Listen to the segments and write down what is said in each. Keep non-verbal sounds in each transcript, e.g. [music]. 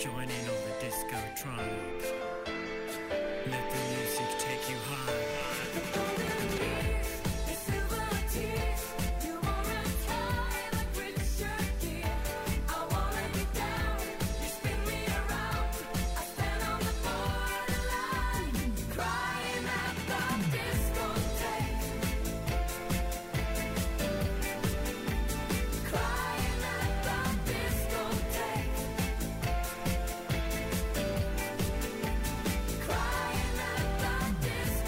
Join in on the disco tribe. Let the music take you high.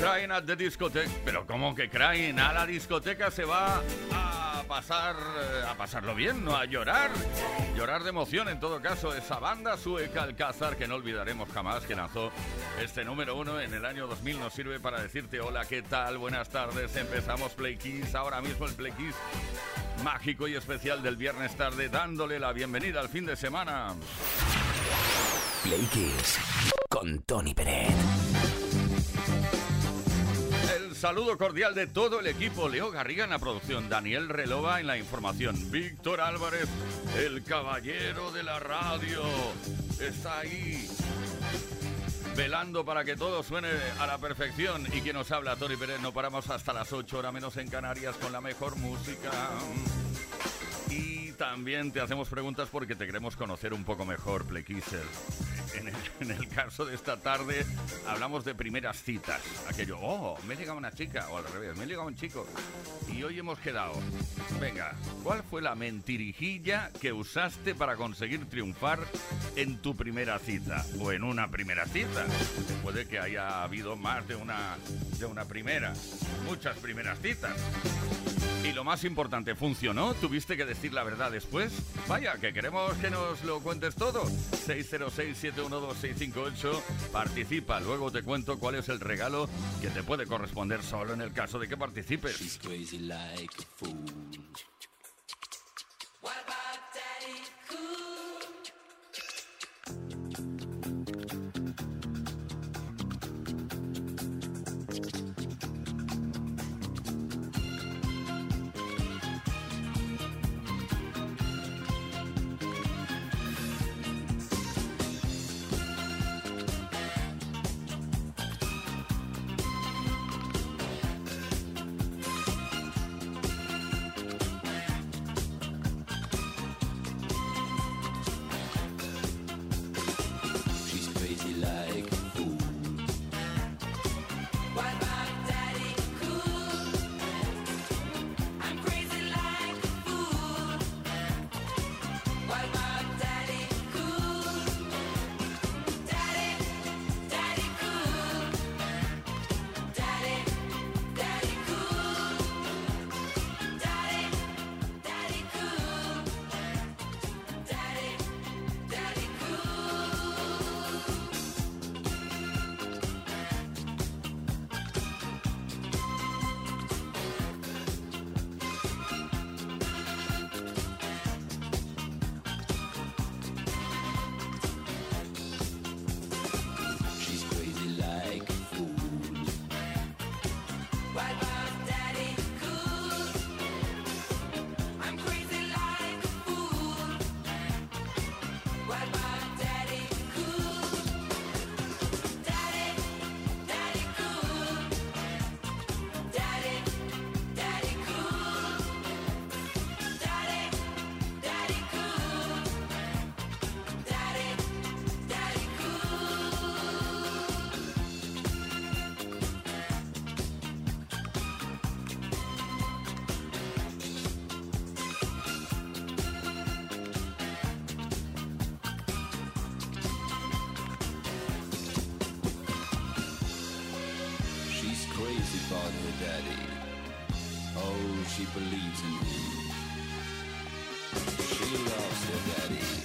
Crying at the discoteca. Pero ¿cómo que crying? A la discoteca se va a pasar eh, a pasarlo bien, no a llorar. Llorar de emoción en todo caso. Esa banda sueca Alcázar que no olvidaremos jamás que lanzó este número uno en el año 2000 nos sirve para decirte hola, ¿qué tal? Buenas tardes. Empezamos Play Kiss. Ahora mismo el Play Kiss mágico y especial del viernes tarde dándole la bienvenida al fin de semana. Play Kiss con Tony Pérez saludo cordial de todo el equipo. Leo Garriga en la producción, Daniel Relova en la información, Víctor Álvarez, el caballero de la radio, está ahí velando para que todo suene a la perfección. Y quien nos habla, Tony Pérez, no paramos hasta las 8 horas menos en Canarias con la mejor música. También te hacemos preguntas porque te queremos conocer un poco mejor, Plequiser en el, caso de esta tarde hablamos de primeras citas. Aquello, oh, me llega una chica, o al revés, me llega un chico. Y hoy hemos quedado. Venga, ¿cuál fue la mentirijilla que usaste para conseguir triunfar en tu primera cita? O en una primera cita. Puede que haya habido más de una, de una primera. Muchas primeras citas. Y lo más importante, ¿funcionó? ¿Tuviste que decir la verdad después? Vaya, que queremos que nos lo cuentes todo. 606-712-658. Participa, luego te cuento cuál es el regalo que te puede corresponder solo en el caso de que participes. Daddy. Oh, she believes in him. She loves her daddy.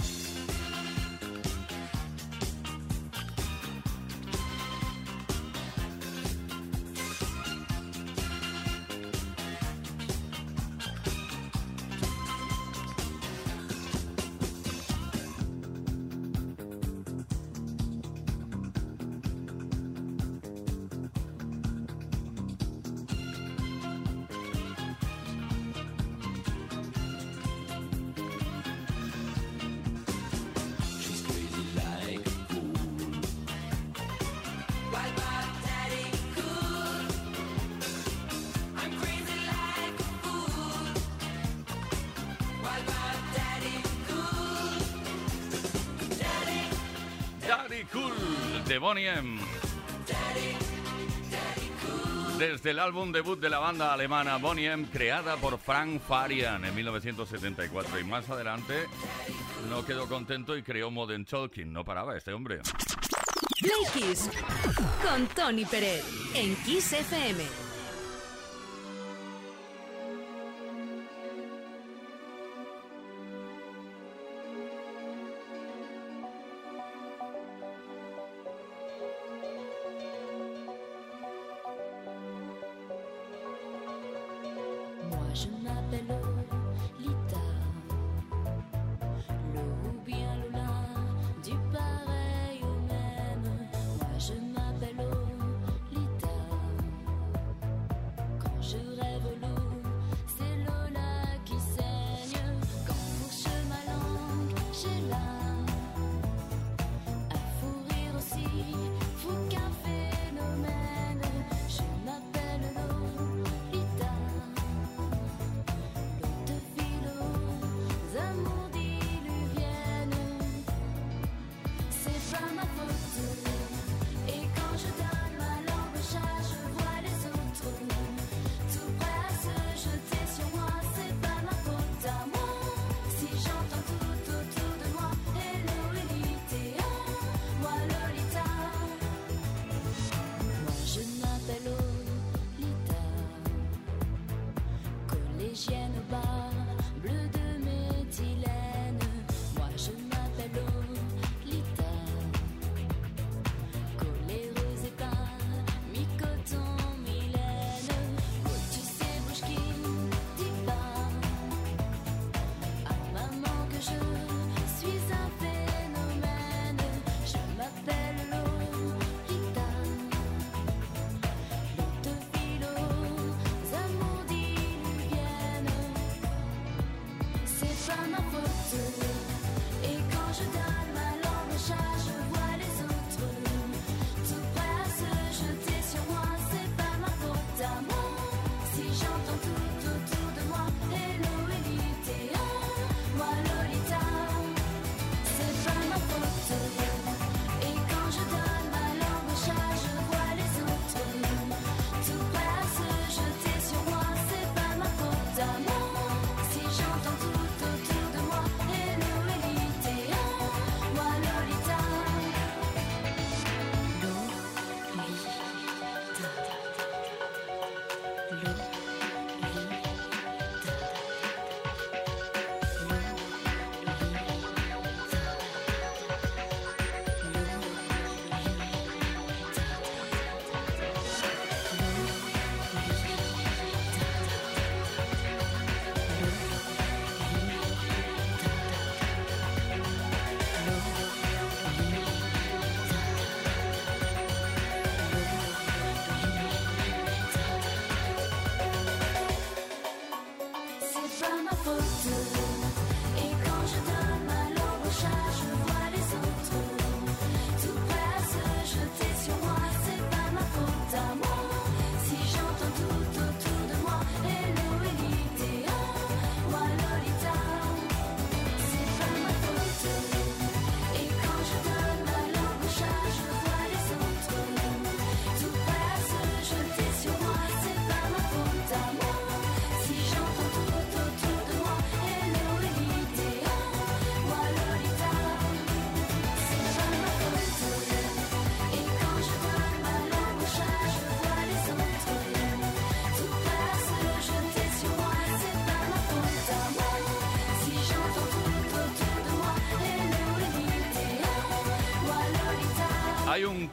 Cool de Bonnie M. Desde el álbum debut de la banda alemana Bonnie M, creada por Frank Farian en 1974. Y más adelante no quedó contento y creó Modern Talking. No paraba este hombre. Play con Tony Pérez en Kiss FM. Je m'appelle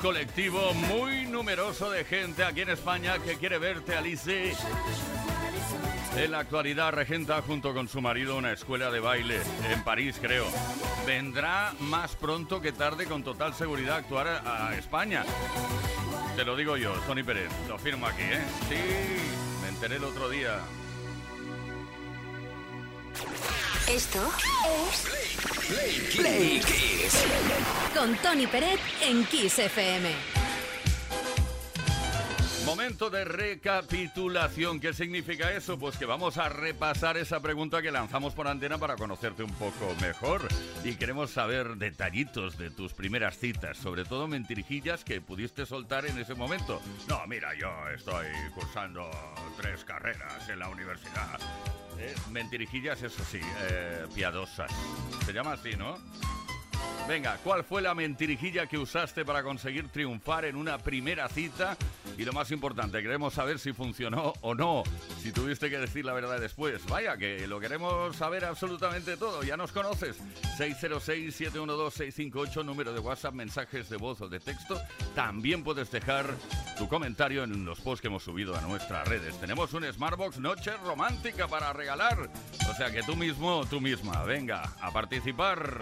colectivo muy numeroso de gente aquí en España que quiere verte, Alice. En la actualidad regenta junto con su marido una escuela de baile en París, creo. Vendrá más pronto que tarde con total seguridad a actuar a, a España. Te lo digo yo, Tony Pérez. Lo firmo aquí, ¿eh? Sí, me enteré el otro día. Esto es Play Kiss. Con Tony Peret en Kiss FM. Momento de recapitulación. ¿Qué significa eso? Pues que vamos a repasar esa pregunta que lanzamos por antena para conocerte un poco mejor. Y queremos saber detallitos de tus primeras citas, sobre todo mentirijillas que pudiste soltar en ese momento. No, mira, yo estoy cursando tres carreras en la universidad. Eh, mentirijillas, eso sí, eh, piadosas. Se llama así, ¿no? Venga, ¿cuál fue la mentirijilla que usaste para conseguir triunfar en una primera cita? Y lo más importante, queremos saber si funcionó o no, si tuviste que decir la verdad después. Vaya, que lo queremos saber absolutamente todo, ya nos conoces. 606-712-658, número de WhatsApp, mensajes de voz o de texto. También puedes dejar tu comentario en los posts que hemos subido a nuestras redes. Tenemos un Smartbox Noche Romántica para regalar. O sea que tú mismo, tú misma, venga, a participar.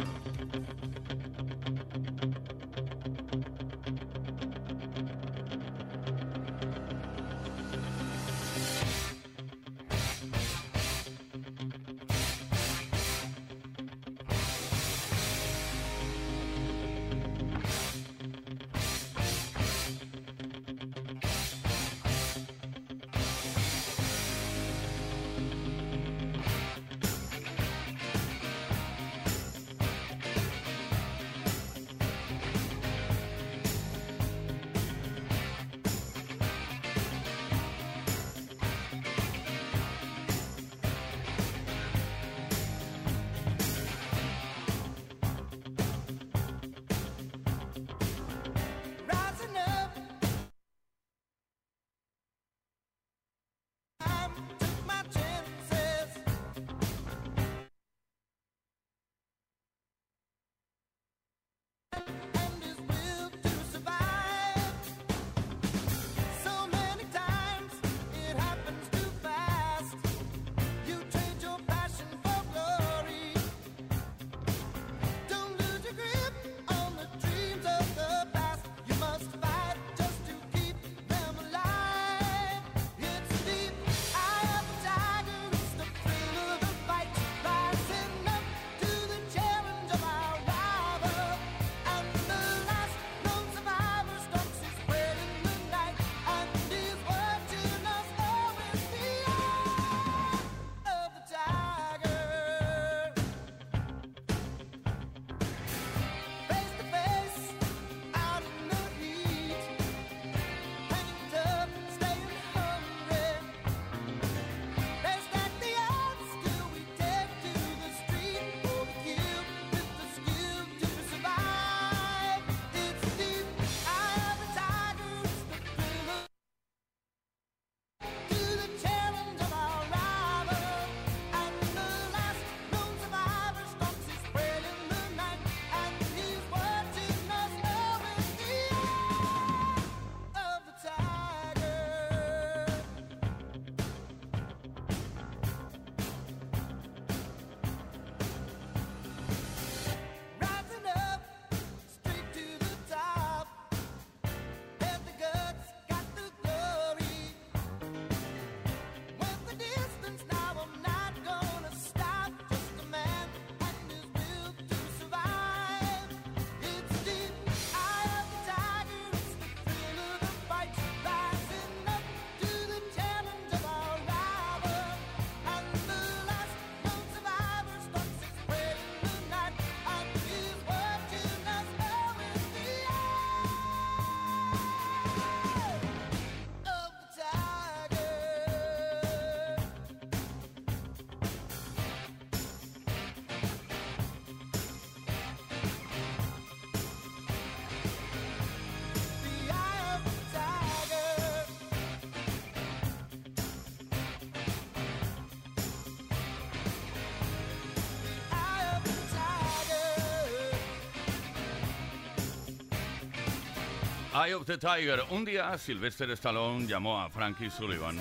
Eye of the Tiger. Un día Sylvester Stallone llamó a Frankie Sullivan.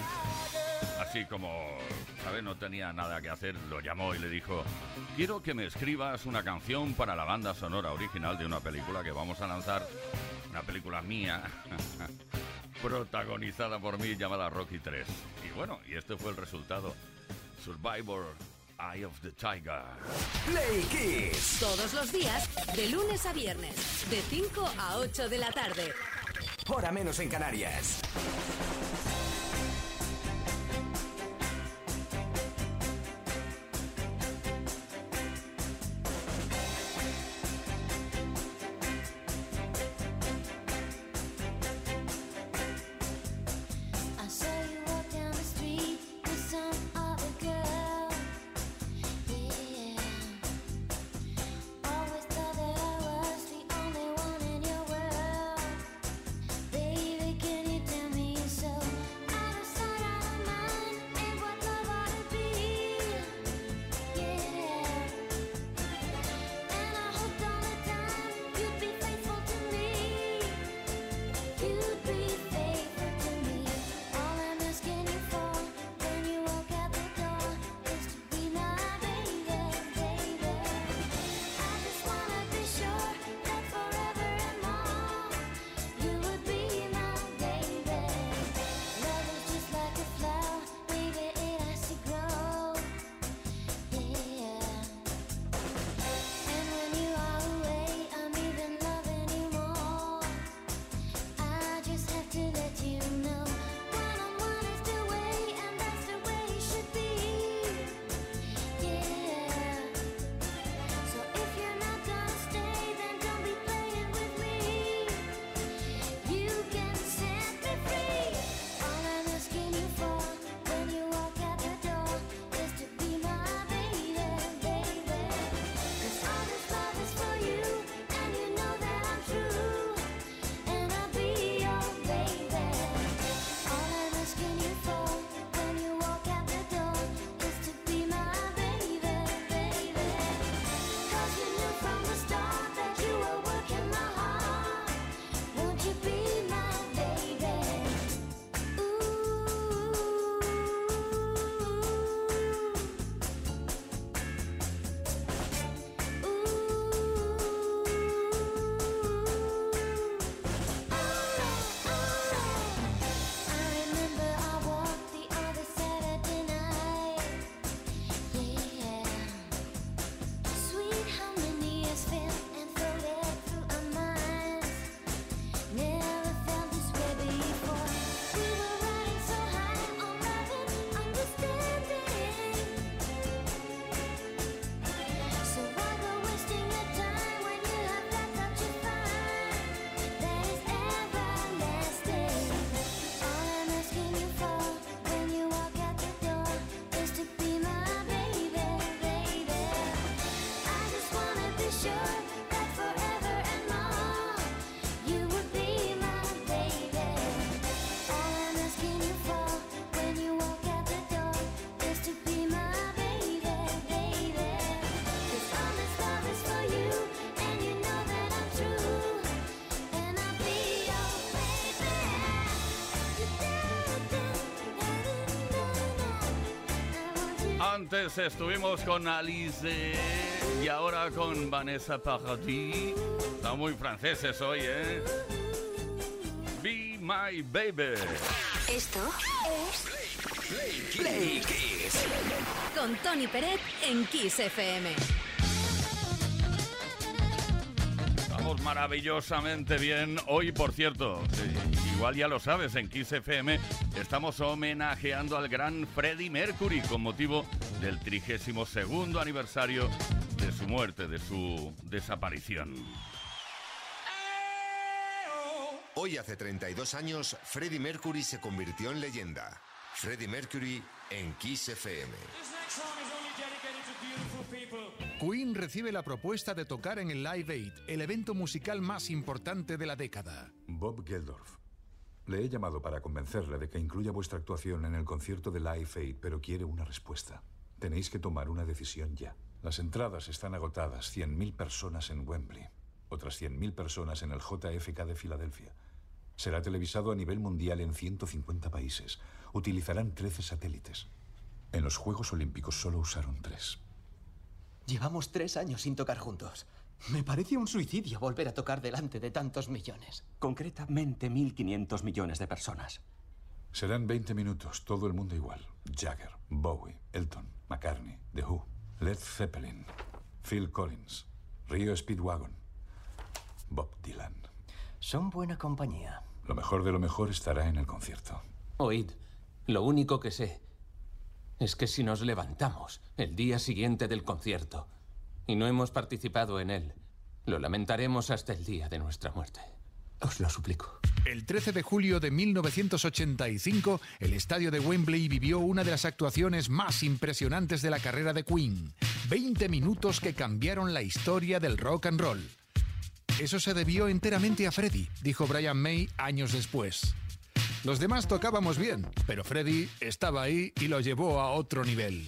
Así como, ¿sabes? No tenía nada que hacer, lo llamó y le dijo, quiero que me escribas una canción para la banda sonora original de una película que vamos a lanzar, una película mía, [laughs] protagonizada por mí llamada Rocky 3. Y bueno, y este fue el resultado. Survivor, Eye of the Tiger. Play Kiss. Todos los días, de lunes a viernes, de 5 a 8 de la tarde. Hora menos en Canarias. Antes estuvimos con Alice y ahora con Vanessa Paradis. Están muy franceses hoy, ¿eh? Be My Baby. Esto es Play Kiss. Con Tony Peret en Kiss FM. Estamos maravillosamente bien. Hoy, por cierto, eh, igual ya lo sabes, en Kiss FM estamos homenajeando al gran Freddie Mercury con motivo del 32 aniversario de su muerte, de su desaparición. Hoy hace 32 años, Freddie Mercury se convirtió en leyenda. Freddie Mercury en Kiss FM. Queen recibe la propuesta de tocar en el Live Aid, el evento musical más importante de la década. Bob Geldorf. Le he llamado para convencerle de que incluya vuestra actuación en el concierto de Live Aid, pero quiere una respuesta. Tenéis que tomar una decisión ya. Las entradas están agotadas, 100.000 personas en Wembley, otras 100.000 personas en el JFK de Filadelfia. Será televisado a nivel mundial en 150 países. Utilizarán 13 satélites. En los Juegos Olímpicos solo usaron tres. Llevamos tres años sin tocar juntos. Me parece un suicidio volver a tocar delante de tantos millones. Concretamente 1.500 millones de personas. Serán 20 minutos, todo el mundo igual. Jagger, Bowie, Elton, McCartney, The Who, Led Zeppelin, Phil Collins, Rio Speedwagon, Bob Dylan. Son buena compañía. Lo mejor de lo mejor estará en el concierto. Oíd, lo único que sé es que si nos levantamos el día siguiente del concierto y no hemos participado en él, lo lamentaremos hasta el día de nuestra muerte. Os lo suplico. El 13 de julio de 1985, el estadio de Wembley vivió una de las actuaciones más impresionantes de la carrera de Queen. 20 minutos que cambiaron la historia del rock and roll. Eso se debió enteramente a Freddie, dijo Brian May años después. Los demás tocábamos bien, pero Freddie estaba ahí y lo llevó a otro nivel.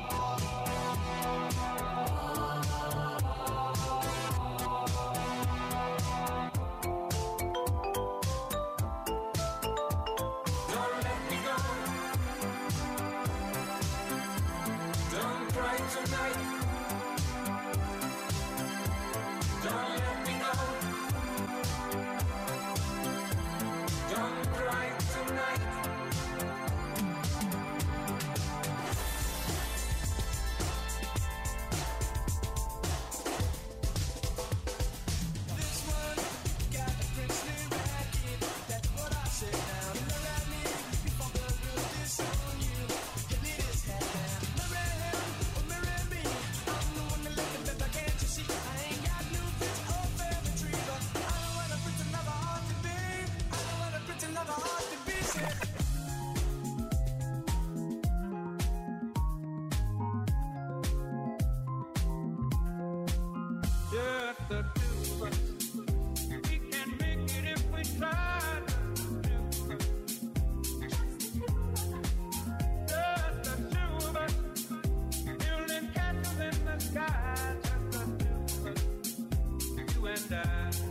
sky. Just the two of us. You and I.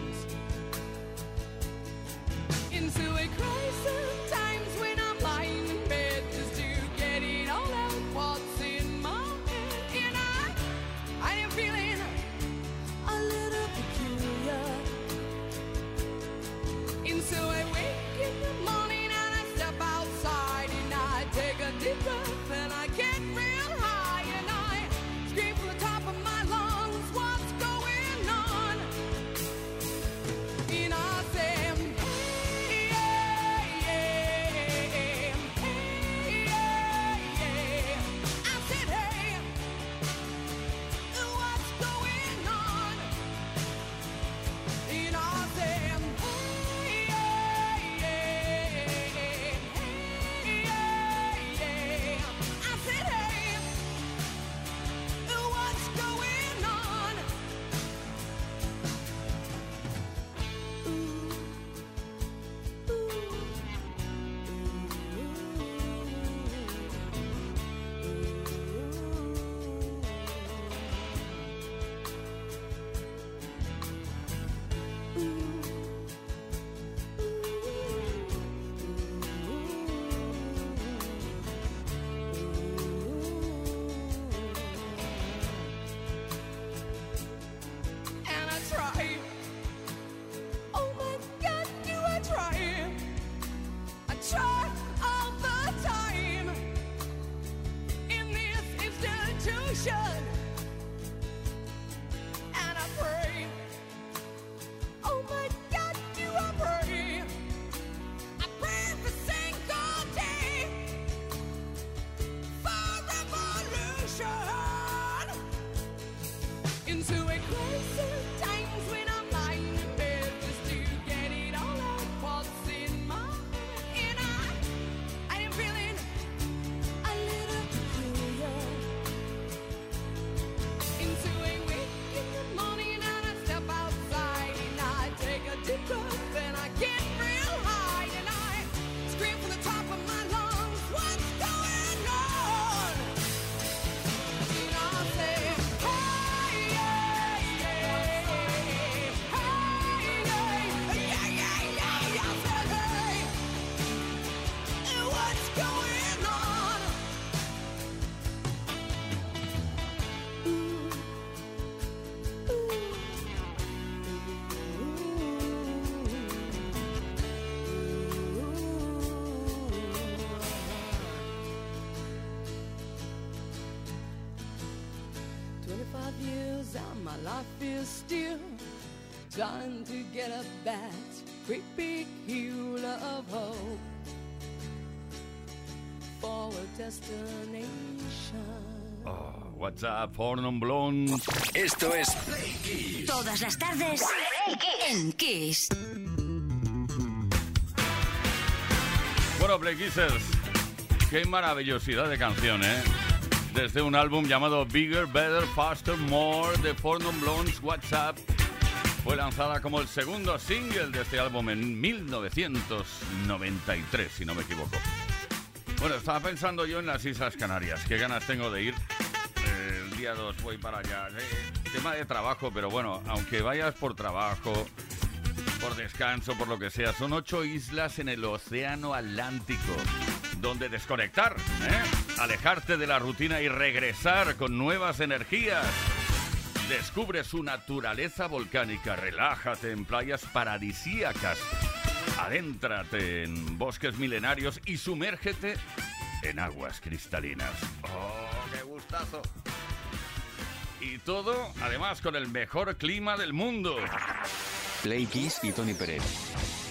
Life is still trying to get up that great big hill of hope for a destination. Oh, WhatsApp, Fornum Blonde. Esto es Play Kiss. Todas las tardes en Kiss. Bueno, Play Kissers, qué maravillosidad de canción, ¿eh? Desde un álbum llamado Bigger, Better, Faster, More de Fornum Blondes WhatsApp. Fue lanzada como el segundo single de este álbum en 1993, si no me equivoco. Bueno, estaba pensando yo en las Islas Canarias. Qué ganas tengo de ir. El día 2 voy para allá. Eh, tema de trabajo, pero bueno, aunque vayas por trabajo, por descanso, por lo que sea, son ocho islas en el Océano Atlántico donde desconectar, ¿eh? Alejarte de la rutina y regresar con nuevas energías. Descubre su naturaleza volcánica, relájate en playas paradisíacas, adéntrate en bosques milenarios y sumérgete en aguas cristalinas. ¡Oh, qué gustazo! Y todo, además, con el mejor clima del mundo. Play Kiss y Tony Pérez.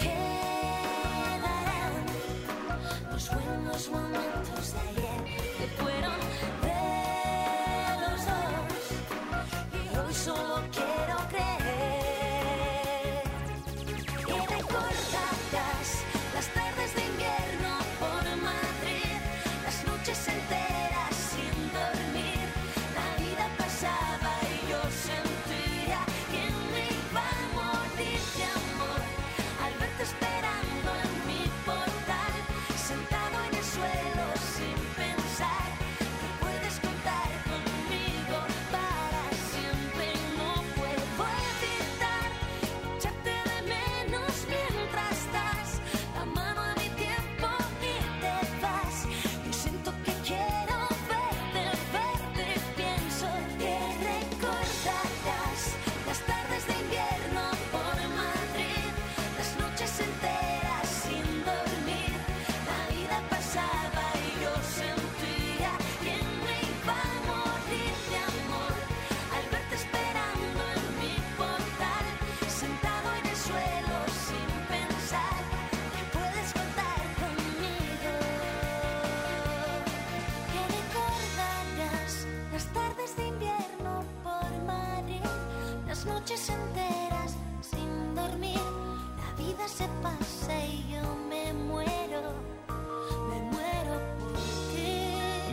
Y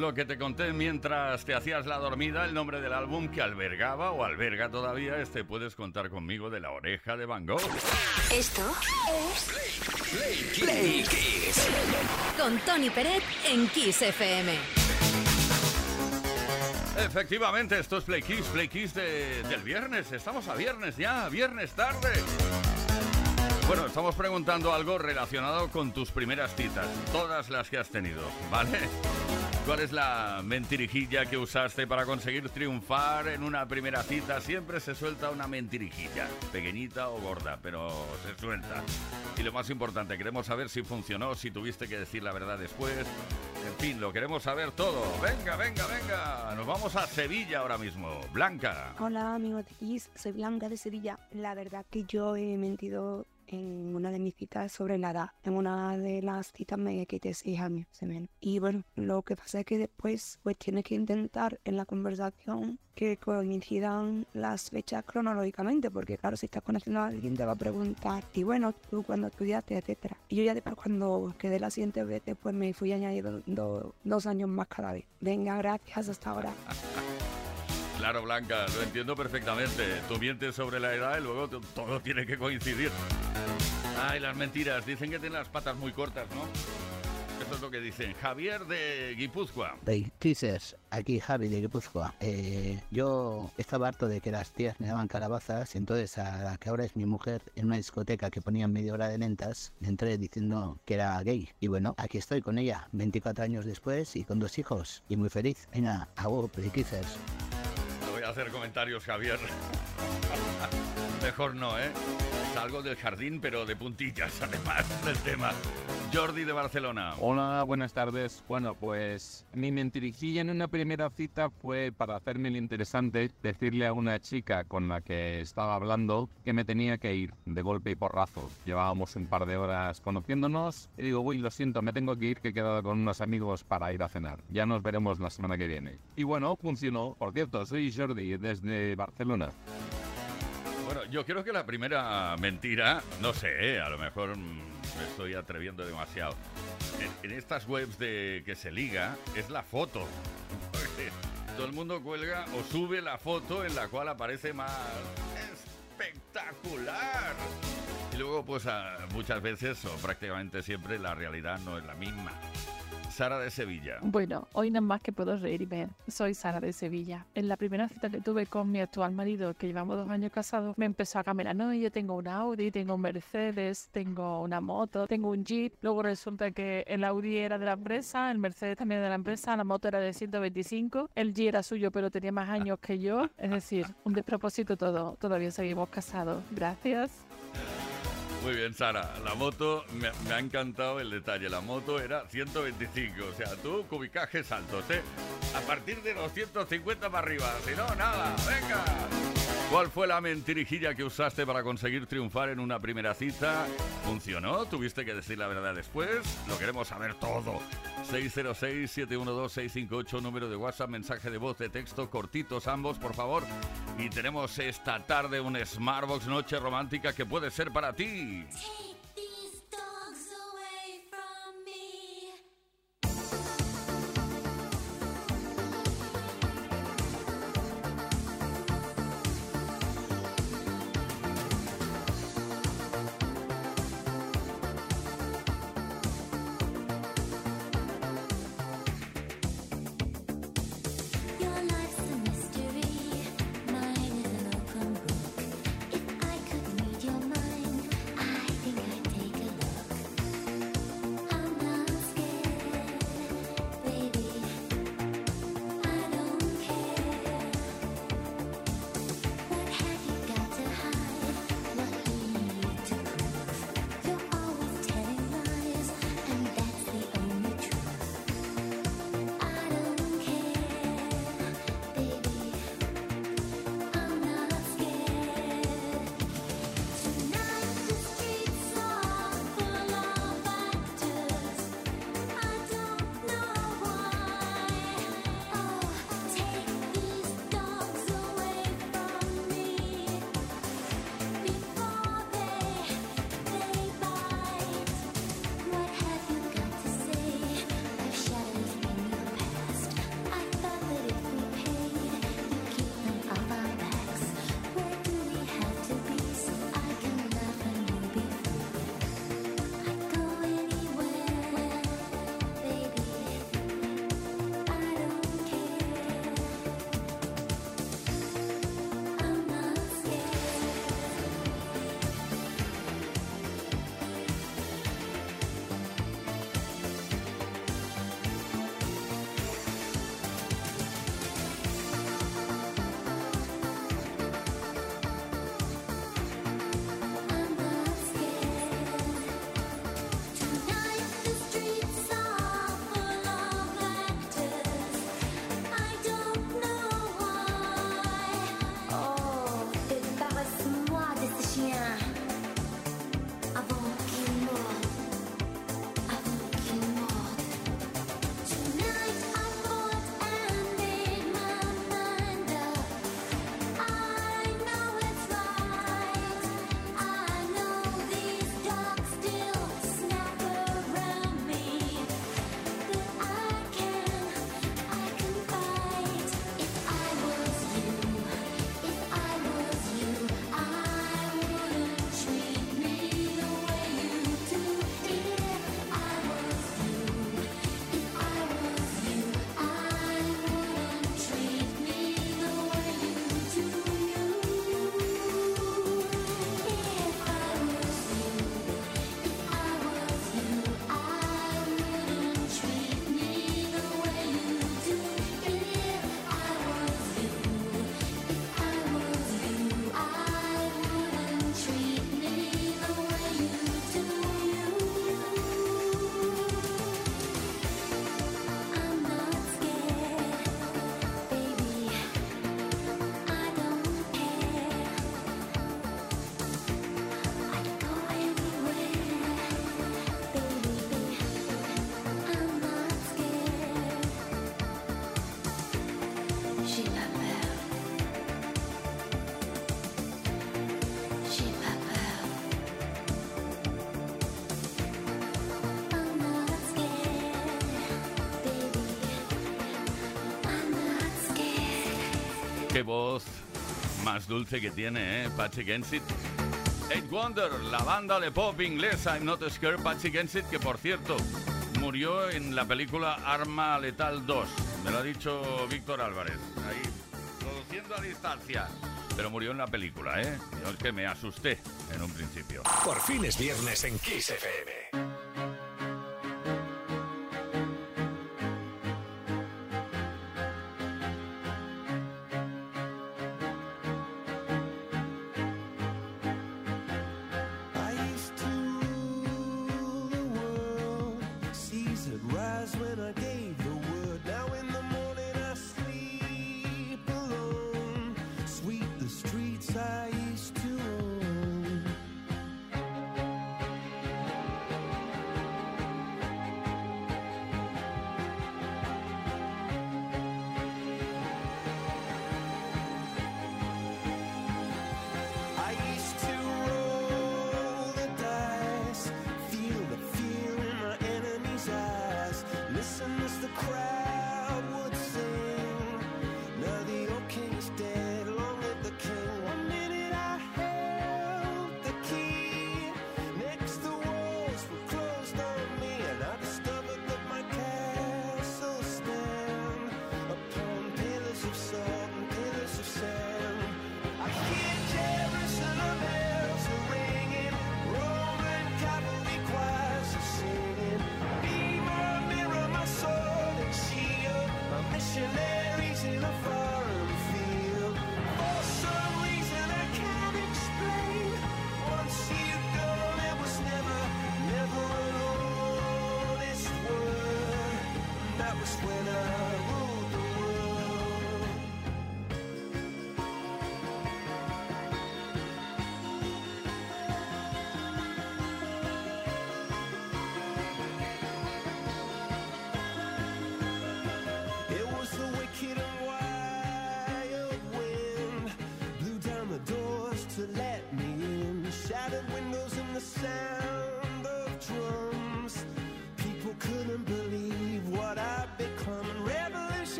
Lo que te conté mientras te hacías la dormida, el nombre del álbum que albergaba o alberga todavía este Puedes contar conmigo de la oreja de Van Gogh. Esto es Play Kiss. Con Tony Peret en Kiss FM. Efectivamente, esto es Play Kiss, Play Kiss de- del viernes. Estamos a viernes ya, viernes tarde. Bueno, estamos preguntando algo relacionado con tus primeras citas, todas las que has tenido, ¿vale? ¿Cuál es la mentirijilla que usaste para conseguir triunfar en una primera cita? Siempre se suelta una mentirijilla, pequeñita o gorda, pero se suelta. Y lo más importante, queremos saber si funcionó, si tuviste que decir la verdad después. En fin, lo queremos saber todo. Venga, venga, venga. Nos vamos a Sevilla ahora mismo. Blanca. Hola amigos de Kiss, soy Blanca de Sevilla. La verdad que yo he mentido en una de mis citas sobre la edad. En una de las citas me quité seis años, se menos. Y bueno, lo que pasa es que después pues tienes que intentar en la conversación que coincidan las fechas cronológicamente, porque claro, si estás conociendo a alguien te va a preguntar, y bueno, tú cuando estudiaste, etcétera. Y yo ya después cuando quedé la siguiente vez, pues me fui añadiendo dos años más cada vez. Venga, gracias, hasta ahora. Claro, Blanca, lo entiendo perfectamente. Tú mientes sobre la edad y luego todo tiene que coincidir. Ay, las mentiras. Dicen que tienen las patas muy cortas, ¿no? Eso es lo que dicen. Javier de Guipúzcoa. Hey, Teasers, aquí Javi de Guipúzcoa. Eh, yo estaba harto de que las tías me daban calabazas, entonces a la que ahora es mi mujer, en una discoteca que ponían media hora de lentas, le entré diciendo que era gay. Y bueno, aquí estoy con ella, 24 años después y con dos hijos, y muy feliz. Venga, a hacer comentarios, Javier. [laughs] Mejor no, ¿eh? Salgo del jardín, pero de puntillas, [laughs] además del tema. Jordi de Barcelona. Hola, buenas tardes. Bueno, pues mi mentirijilla en una primera cita fue para hacerme el interesante decirle a una chica con la que estaba hablando que me tenía que ir de golpe y porrazo. Llevábamos un par de horas conociéndonos y digo, uy, lo siento, me tengo que ir, que he quedado con unos amigos para ir a cenar. Ya nos veremos la semana que viene. Y bueno, funcionó. Por cierto, soy Jordi desde Barcelona. Bueno, yo creo que la primera mentira, no sé, ¿eh? a lo mejor mm, me estoy atreviendo demasiado. En, en estas webs de que se liga es la foto. [laughs] Todo el mundo cuelga o sube la foto en la cual aparece más espectacular. Y luego, pues muchas veces o prácticamente siempre la realidad no es la misma. Sara de Sevilla. Bueno, hoy nada más que puedo reírme. Soy Sara de Sevilla. En la primera cita que tuve con mi actual marido, que llevamos dos años casados, me empezó a camelar. No, yo tengo un Audi, tengo un Mercedes, tengo una moto, tengo un Jeep. Luego resulta que el Audi era de la empresa, el Mercedes también de la empresa, la moto era de 125, el Jeep era suyo, pero tenía más años que yo. Es decir, un despropósito todo. Todavía seguimos casados. Gracias. Muy bien, Sara. La moto, me, me ha encantado el detalle. La moto era 125. O sea, tú cubicajes altos, ¿eh? A partir de 250 para arriba. Si no, nada. ¡Venga! ¿Cuál fue la mentirijilla que usaste para conseguir triunfar en una primera cita? ¿Funcionó? ¿Tuviste que decir la verdad después? Lo queremos saber todo. 606-712-658, número de WhatsApp, mensaje de voz, de texto, cortitos ambos, por favor. Y tenemos esta tarde un Smartbox Noche Romántica que puede ser para ti. Sí. Qué voz más dulce que tiene, ¿eh? Patrick Ensit. Eight Wonder, la banda de pop inglesa I'm Not Scared, Patrick Ensit, que por cierto murió en la película Arma Letal 2. Me lo ha dicho Víctor Álvarez, ahí, produciendo a distancia. Pero murió en la película, ¿eh? Yo es que me asusté en un principio. Por fin es viernes en Kiss FM. when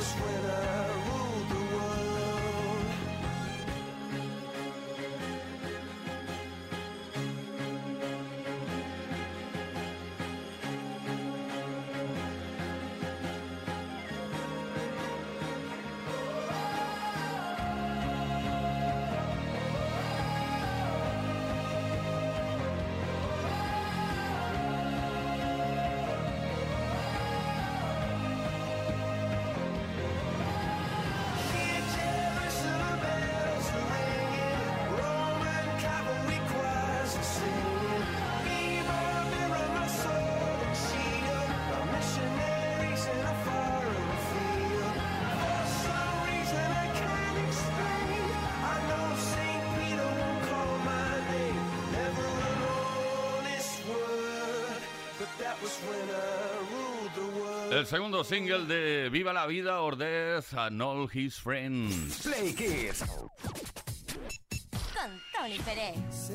was with winter. El segundo single de Viva la Vida, Ordez and All His Friends. Play Kids. Con Tony Pérez.